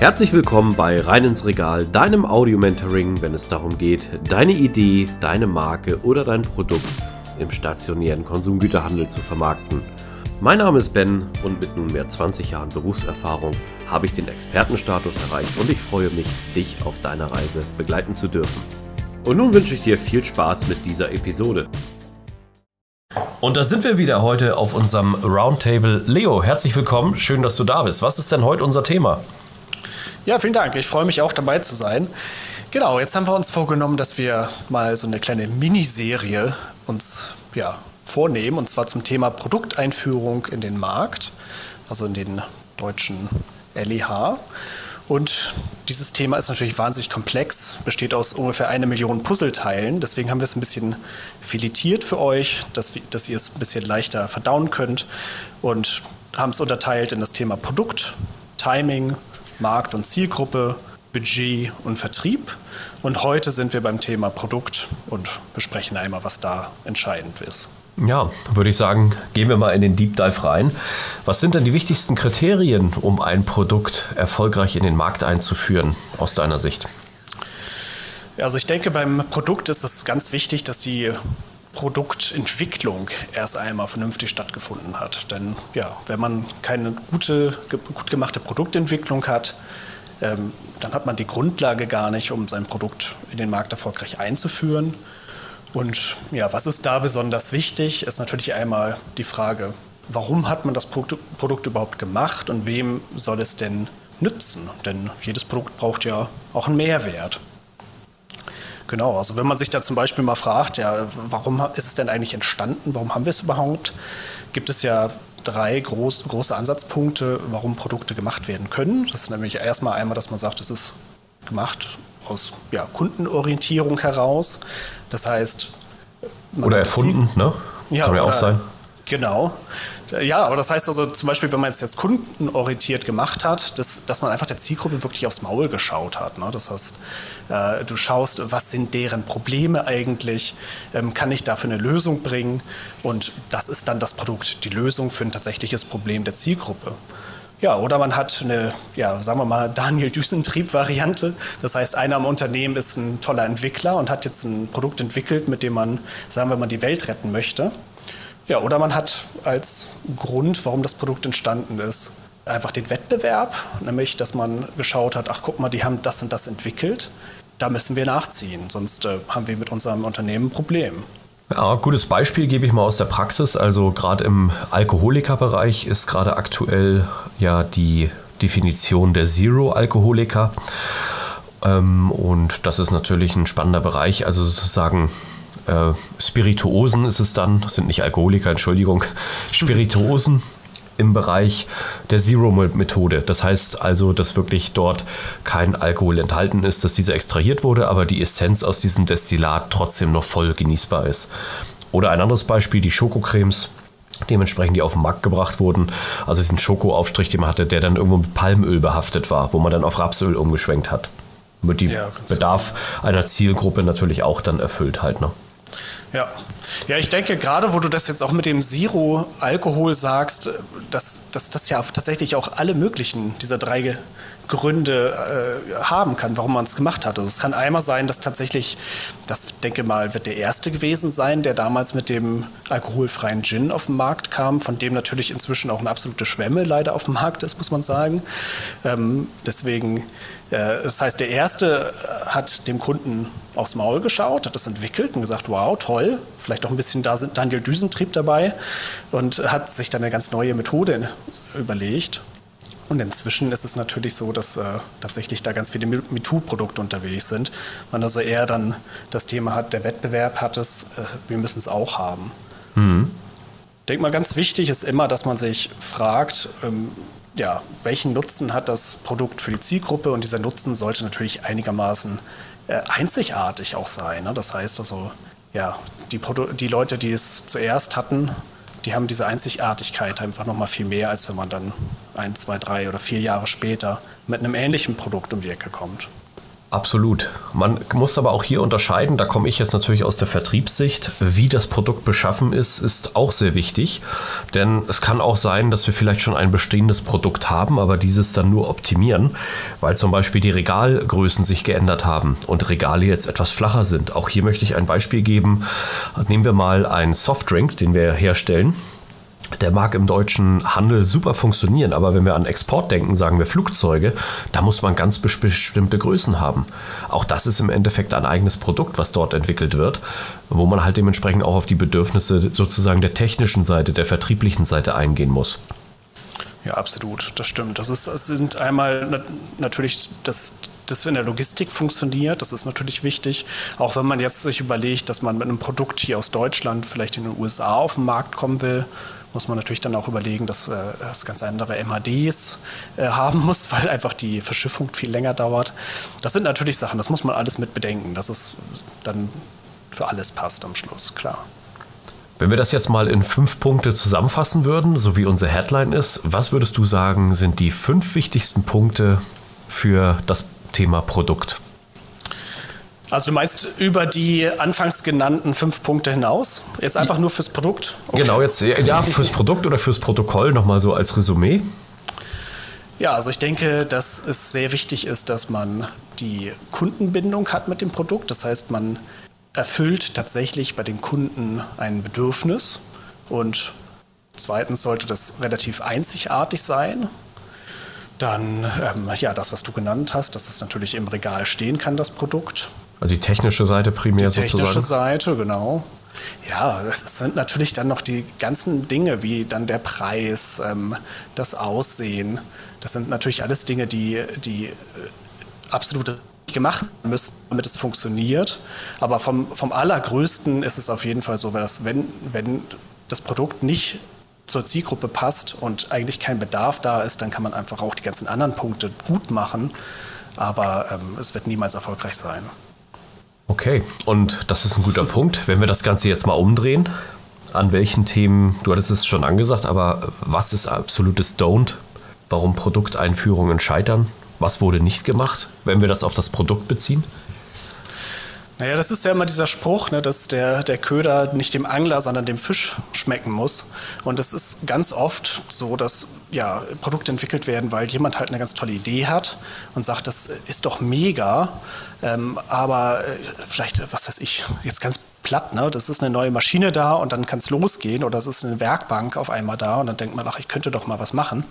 Herzlich willkommen bei Rein ins Regal, deinem Audio-Mentoring, wenn es darum geht, deine Idee, deine Marke oder dein Produkt im stationären Konsumgüterhandel zu vermarkten. Mein Name ist Ben und mit nunmehr 20 Jahren Berufserfahrung habe ich den Expertenstatus erreicht und ich freue mich, dich auf deiner Reise begleiten zu dürfen. Und nun wünsche ich dir viel Spaß mit dieser Episode. Und da sind wir wieder heute auf unserem Roundtable. Leo, herzlich willkommen. Schön, dass du da bist. Was ist denn heute unser Thema? Ja, vielen Dank. Ich freue mich auch dabei zu sein. Genau, jetzt haben wir uns vorgenommen, dass wir mal so eine kleine Miniserie uns ja, vornehmen, und zwar zum Thema Produkteinführung in den Markt, also in den deutschen LEH. Und dieses Thema ist natürlich wahnsinnig komplex, besteht aus ungefähr eine Million Puzzleteilen. Deswegen haben wir es ein bisschen filetiert für euch, dass, dass ihr es ein bisschen leichter verdauen könnt und haben es unterteilt in das Thema Produkt, Timing, Markt und Zielgruppe, Budget und Vertrieb. Und heute sind wir beim Thema Produkt und besprechen einmal, was da entscheidend ist. Ja, würde ich sagen, gehen wir mal in den Deep Dive rein. Was sind denn die wichtigsten Kriterien, um ein Produkt erfolgreich in den Markt einzuführen, aus deiner Sicht? Also ich denke, beim Produkt ist es ganz wichtig, dass die Produktentwicklung erst einmal vernünftig stattgefunden hat. Denn ja, wenn man keine gute, gut gemachte Produktentwicklung hat, ähm, dann hat man die Grundlage gar nicht, um sein Produkt in den Markt erfolgreich einzuführen. Und ja, was ist da besonders wichtig, ist natürlich einmal die Frage, warum hat man das Produkt überhaupt gemacht und wem soll es denn nützen? Denn jedes Produkt braucht ja auch einen Mehrwert. Genau, also wenn man sich da zum Beispiel mal fragt, ja, warum ist es denn eigentlich entstanden, warum haben wir es überhaupt, gibt es ja drei groß, große Ansatzpunkte, warum Produkte gemacht werden können. Das ist nämlich erstmal einmal, dass man sagt, es ist gemacht aus ja, Kundenorientierung heraus. Das heißt. Oder erfunden, ne? Ja, Kann ja auch sein. Genau. Ja, aber das heißt also zum Beispiel, wenn man es jetzt kundenorientiert gemacht hat, dass, dass man einfach der Zielgruppe wirklich aufs Maul geschaut hat. Ne? Das heißt, äh, du schaust, was sind deren Probleme eigentlich, ähm, kann ich dafür eine Lösung bringen und das ist dann das Produkt, die Lösung für ein tatsächliches Problem der Zielgruppe. Ja, oder man hat eine, ja, sagen wir mal, Daniel Düsentrieb-Variante. Das heißt, einer im Unternehmen ist ein toller Entwickler und hat jetzt ein Produkt entwickelt, mit dem man, sagen wir mal, die Welt retten möchte. Ja, oder man hat als Grund, warum das Produkt entstanden ist, einfach den Wettbewerb, nämlich, dass man geschaut hat, ach guck mal, die haben das und das entwickelt, da müssen wir nachziehen, sonst äh, haben wir mit unserem Unternehmen ein Problem. Ja, gutes Beispiel gebe ich mal aus der Praxis. Also gerade im Alkoholikerbereich ist gerade aktuell ja die Definition der Zero-Alkoholiker. Ähm, und das ist natürlich ein spannender Bereich. Also sozusagen äh, Spirituosen ist es dann, das sind nicht Alkoholiker, Entschuldigung, Spirituosen im Bereich der Zero-Methode. Das heißt also, dass wirklich dort kein Alkohol enthalten ist, dass dieser extrahiert wurde, aber die Essenz aus diesem Destillat trotzdem noch voll genießbar ist. Oder ein anderes Beispiel, die Schokocremes dementsprechend die auf den Markt gebracht wurden. Also diesen Schokoaufstrich, den man hatte, der dann irgendwo mit Palmöl behaftet war, wo man dann auf Rapsöl umgeschwenkt hat. Wird die ja, Bedarf einer Zielgruppe natürlich auch dann erfüllt halt. Ne? Ja. Ja, ich denke, gerade wo du das jetzt auch mit dem Zero-Alkohol sagst, dass, dass das ja tatsächlich auch alle möglichen dieser drei Gründe äh, haben kann, warum man es gemacht hat. Also es kann einmal sein, dass tatsächlich, das denke mal, wird der erste gewesen sein, der damals mit dem alkoholfreien Gin auf den Markt kam, von dem natürlich inzwischen auch eine absolute Schwemme leider auf dem Markt ist, muss man sagen. Ähm, deswegen, äh, das heißt, der erste hat dem Kunden aufs Maul geschaut, hat das entwickelt und gesagt, wow, toll, vielleicht auch ein bisschen Daniel Düsentrieb dabei und hat sich dann eine ganz neue Methode überlegt. Und inzwischen ist es natürlich so, dass äh, tatsächlich da ganz viele MeToo-Produkte unterwegs sind. Man also eher dann das Thema hat, der Wettbewerb hat es, äh, wir müssen es auch haben. Mhm. Ich denke mal, ganz wichtig ist immer, dass man sich fragt, ähm, ja, welchen Nutzen hat das Produkt für die Zielgruppe? Und dieser Nutzen sollte natürlich einigermaßen äh, einzigartig auch sein. Ne? Das heißt also, ja, die, die Leute, die es zuerst hatten, die haben diese Einzigartigkeit einfach noch mal viel mehr, als wenn man dann ein, zwei, drei oder vier Jahre später mit einem ähnlichen Produkt um die Ecke kommt. Absolut. Man muss aber auch hier unterscheiden, da komme ich jetzt natürlich aus der Vertriebssicht, wie das Produkt beschaffen ist, ist auch sehr wichtig. Denn es kann auch sein, dass wir vielleicht schon ein bestehendes Produkt haben, aber dieses dann nur optimieren, weil zum Beispiel die Regalgrößen sich geändert haben und Regale jetzt etwas flacher sind. Auch hier möchte ich ein Beispiel geben. Nehmen wir mal einen Softdrink, den wir herstellen der mag im deutschen Handel super funktionieren, aber wenn wir an Export denken, sagen wir Flugzeuge, da muss man ganz bestimmte Größen haben. Auch das ist im Endeffekt ein eigenes Produkt, was dort entwickelt wird, wo man halt dementsprechend auch auf die Bedürfnisse sozusagen der technischen Seite, der vertrieblichen Seite eingehen muss. Ja, absolut, das stimmt. Das, ist, das sind einmal natürlich das, das in der Logistik funktioniert. Das ist natürlich wichtig. Auch wenn man jetzt sich überlegt, dass man mit einem Produkt hier aus Deutschland vielleicht in den USA auf den Markt kommen will, muss man natürlich dann auch überlegen, dass äh, das ganz andere MHDs äh, haben muss, weil einfach die Verschiffung viel länger dauert. Das sind natürlich Sachen, das muss man alles mit bedenken, dass es dann für alles passt am Schluss, klar. Wenn wir das jetzt mal in fünf Punkte zusammenfassen würden, so wie unsere Headline ist, was würdest du sagen, sind die fünf wichtigsten Punkte für das Thema Produkt? Also du meinst über die anfangs genannten fünf Punkte hinaus? Jetzt einfach nur fürs Produkt? Okay. Genau, jetzt ja, fürs Produkt oder fürs Protokoll nochmal so als Resümee. Ja, also ich denke, dass es sehr wichtig ist, dass man die Kundenbindung hat mit dem Produkt. Das heißt, man erfüllt tatsächlich bei den Kunden ein Bedürfnis. Und zweitens sollte das relativ einzigartig sein. Dann, ähm, ja, das, was du genannt hast, dass es natürlich im Regal stehen kann, das Produkt. Also die technische Seite primär die technische sozusagen? Seite, genau. Ja, es sind natürlich dann noch die ganzen Dinge, wie dann der Preis, ähm, das Aussehen. Das sind natürlich alles Dinge, die, die äh, absolut gemacht müssen, damit es funktioniert. Aber vom, vom Allergrößten ist es auf jeden Fall so, dass wenn, wenn das Produkt nicht zur Zielgruppe passt und eigentlich kein Bedarf da ist, dann kann man einfach auch die ganzen anderen Punkte gut machen. Aber ähm, es wird niemals erfolgreich sein. Okay, und das ist ein guter Punkt. Wenn wir das Ganze jetzt mal umdrehen, an welchen Themen, du hattest es schon angesagt, aber was ist absolutes Don't? Warum Produkteinführungen scheitern? Was wurde nicht gemacht, wenn wir das auf das Produkt beziehen? Naja, das ist ja immer dieser Spruch, ne, dass der, der Köder nicht dem Angler, sondern dem Fisch schmecken muss. Und es ist ganz oft so, dass ja, Produkte entwickelt werden, weil jemand halt eine ganz tolle Idee hat und sagt, das ist doch mega. Ähm, aber äh, vielleicht, was weiß ich, jetzt ganz platt, ne? Das ist eine neue Maschine da und dann kann es losgehen oder es ist eine Werkbank auf einmal da und dann denkt man, ach, ich könnte doch mal was machen.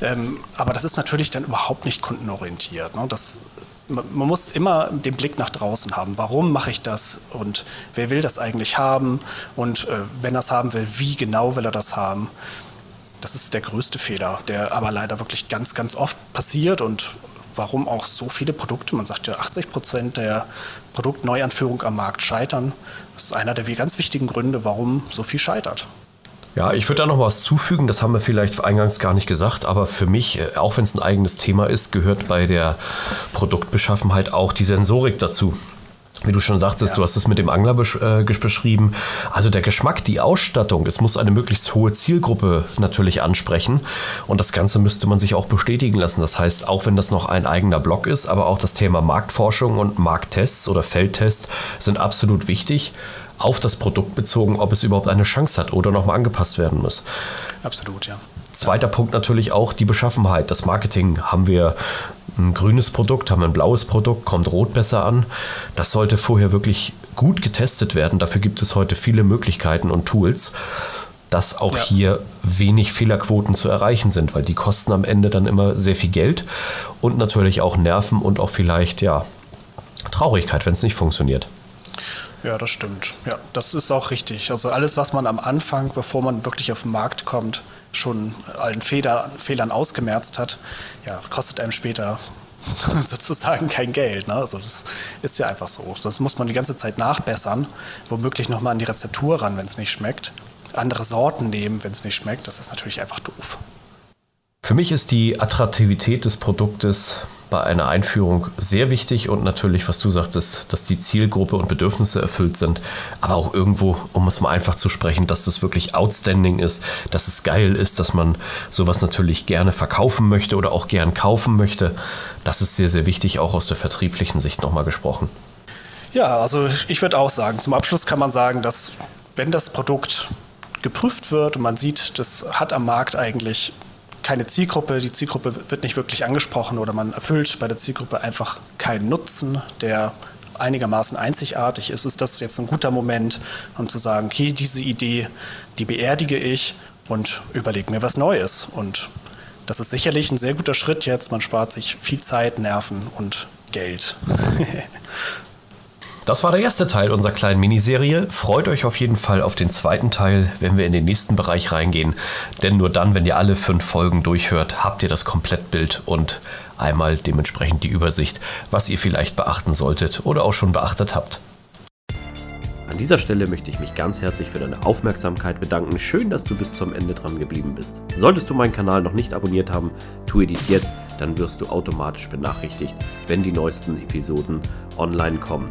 Ähm, aber das ist natürlich dann überhaupt nicht kundenorientiert. Ne? Das man muss immer den Blick nach draußen haben. Warum mache ich das und wer will das eigentlich haben und äh, wenn er es haben will, wie genau will er das haben? Das ist der größte Fehler, der aber leider wirklich ganz, ganz oft passiert und warum auch so viele Produkte, man sagt ja 80 Prozent der Produktneuanführung am Markt scheitern. Das ist einer der ganz wichtigen Gründe, warum so viel scheitert. Ja, ich würde da noch was zufügen, das haben wir vielleicht eingangs gar nicht gesagt, aber für mich, äh, auch wenn es ein eigenes Thema ist, gehört bei der Produktbeschaffenheit auch die Sensorik dazu. Wie du schon sagtest, ja. du hast es mit dem Angler besch äh, beschrieben. Also der Geschmack, die Ausstattung, es muss eine möglichst hohe Zielgruppe natürlich ansprechen. Und das Ganze müsste man sich auch bestätigen lassen. Das heißt, auch wenn das noch ein eigener Blog ist, aber auch das Thema Marktforschung und Markttests oder Feldtests sind absolut wichtig auf das Produkt bezogen, ob es überhaupt eine Chance hat oder nochmal angepasst werden muss. Absolut, ja. Zweiter Punkt natürlich auch die Beschaffenheit, das Marketing. Haben wir ein grünes Produkt, haben wir ein blaues Produkt, kommt rot besser an. Das sollte vorher wirklich gut getestet werden. Dafür gibt es heute viele Möglichkeiten und Tools, dass auch ja. hier wenig Fehlerquoten zu erreichen sind, weil die kosten am Ende dann immer sehr viel Geld und natürlich auch Nerven und auch vielleicht ja Traurigkeit, wenn es nicht funktioniert. Ja, das stimmt. Ja, das ist auch richtig. Also alles, was man am Anfang, bevor man wirklich auf den Markt kommt, schon allen Fehler, Fehlern ausgemerzt hat, ja, kostet einem später sozusagen kein Geld. Ne? Also das ist ja einfach so. Sonst muss man die ganze Zeit nachbessern, womöglich nochmal an die Rezeptur ran, wenn es nicht schmeckt. Andere Sorten nehmen, wenn es nicht schmeckt. Das ist natürlich einfach doof. Für mich ist die Attraktivität des Produktes bei einer Einführung sehr wichtig und natürlich, was du sagtest, dass die Zielgruppe und Bedürfnisse erfüllt sind, aber auch irgendwo, um es mal einfach zu sprechen, dass das wirklich outstanding ist, dass es geil ist, dass man sowas natürlich gerne verkaufen möchte oder auch gern kaufen möchte. Das ist sehr, sehr wichtig, auch aus der vertrieblichen Sicht nochmal gesprochen. Ja, also ich würde auch sagen, zum Abschluss kann man sagen, dass wenn das Produkt geprüft wird und man sieht, das hat am Markt eigentlich keine Zielgruppe, die Zielgruppe wird nicht wirklich angesprochen oder man erfüllt bei der Zielgruppe einfach keinen Nutzen, der einigermaßen einzigartig ist, ist das jetzt ein guter Moment, um zu sagen, okay, diese Idee, die beerdige ich und überlege mir was Neues. Und das ist sicherlich ein sehr guter Schritt jetzt. Man spart sich viel Zeit, Nerven und Geld. Das war der erste Teil unserer kleinen Miniserie. Freut euch auf jeden Fall auf den zweiten Teil, wenn wir in den nächsten Bereich reingehen. Denn nur dann, wenn ihr alle fünf Folgen durchhört, habt ihr das Komplettbild und einmal dementsprechend die Übersicht, was ihr vielleicht beachten solltet oder auch schon beachtet habt. An dieser Stelle möchte ich mich ganz herzlich für deine Aufmerksamkeit bedanken. Schön, dass du bis zum Ende dran geblieben bist. Solltest du meinen Kanal noch nicht abonniert haben, tue dies jetzt, dann wirst du automatisch benachrichtigt, wenn die neuesten Episoden online kommen.